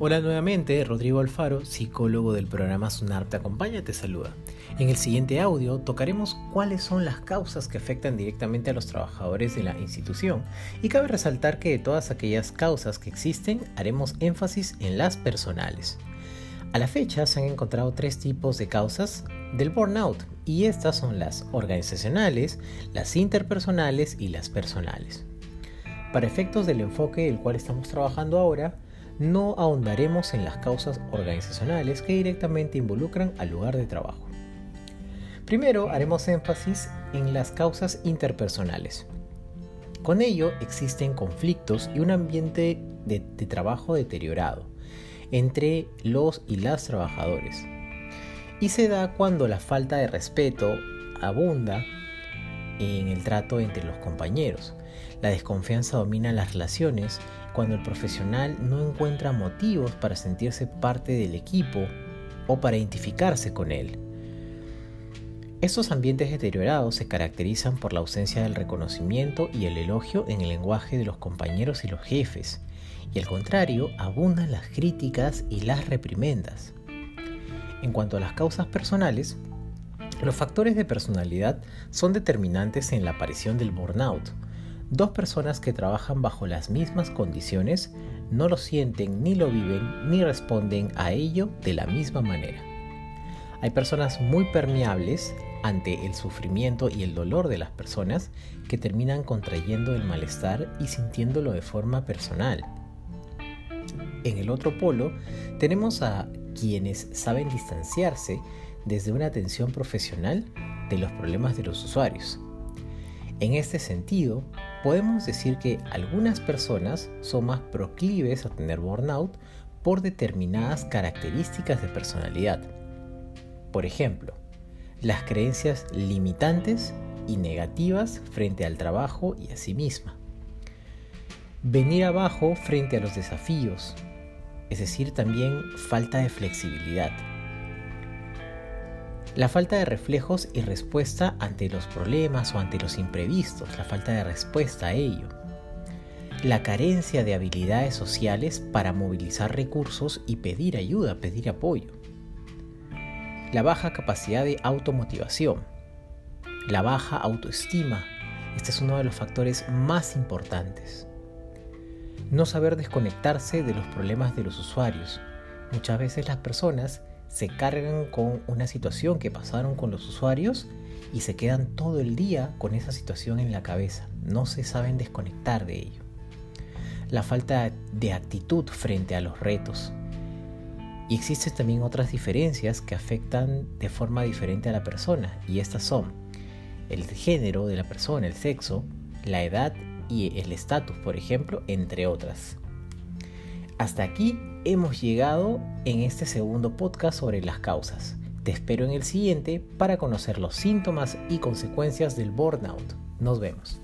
Hola nuevamente, Rodrigo Alfaro, psicólogo del programa Sunar Te Acompaña, te saluda. En el siguiente audio tocaremos cuáles son las causas que afectan directamente a los trabajadores de la institución y cabe resaltar que de todas aquellas causas que existen haremos énfasis en las personales. A la fecha se han encontrado tres tipos de causas del burnout y estas son las organizacionales, las interpersonales y las personales. Para efectos del enfoque del cual estamos trabajando ahora, no ahondaremos en las causas organizacionales que directamente involucran al lugar de trabajo. Primero haremos énfasis en las causas interpersonales. Con ello existen conflictos y un ambiente de, trabajo deteriorado entre los y las trabajadores. Y se da cuando la falta de respeto abunda en el trato entre los compañeros. La desconfianza domina las relaciones cuando el profesional no encuentra motivos para sentirse parte del equipo o para identificarse con él. Estos ambientes deteriorados se caracterizan por la ausencia del reconocimiento y el elogio en el lenguaje de los compañeros y los jefes, y al contrario, abundan las críticas y las reprimendas. En cuanto a las causas personales, los factores de personalidad son determinantes en la aparición del burnout, Dos personas que trabajan bajo las mismas condiciones no lo sienten ni lo viven ni responden a ello de la misma manera. Hay personas muy permeables ante el sufrimiento y el dolor de las personas que terminan contrayendo el malestar y sintiéndolo de forma personal. En el otro polo tenemos a quienes saben distanciarse desde una atención profesional de los problemas de los usuarios. En este sentido, podemos decir que algunas personas son más proclives a tener burnout por determinadas características de personalidad. Por ejemplo, las creencias limitantes y negativas frente al trabajo y a sí misma. Venir abajo frente a los desafíos, es decir, también falta de flexibilidad la falta de reflejos y respuesta ante los problemas o ante los imprevistos, la falta de respuesta a ello. La carencia de habilidades sociales para movilizar recursos y pedir ayuda, pedir apoyo. La baja capacidad de automotivación. La baja autoestima. Este es uno de los factores más importantes. No saber desconectarse de los problemas de los usuarios. Muchas veces las personas se cargan con una situación que pasaron con los usuarios y se quedan todo el día con esa situación en la cabeza. No se saben desconectar de ello. La falta de actitud frente a los retos. Y existen también otras diferencias que afectan de forma diferente a la persona. Y estas son el género de la persona, el sexo, la edad y el estatus, por ejemplo, entre otras. Hasta aquí hemos llegado en este segundo podcast sobre las causas. Te espero en el siguiente para conocer los síntomas y consecuencias del burnout. Nos vemos.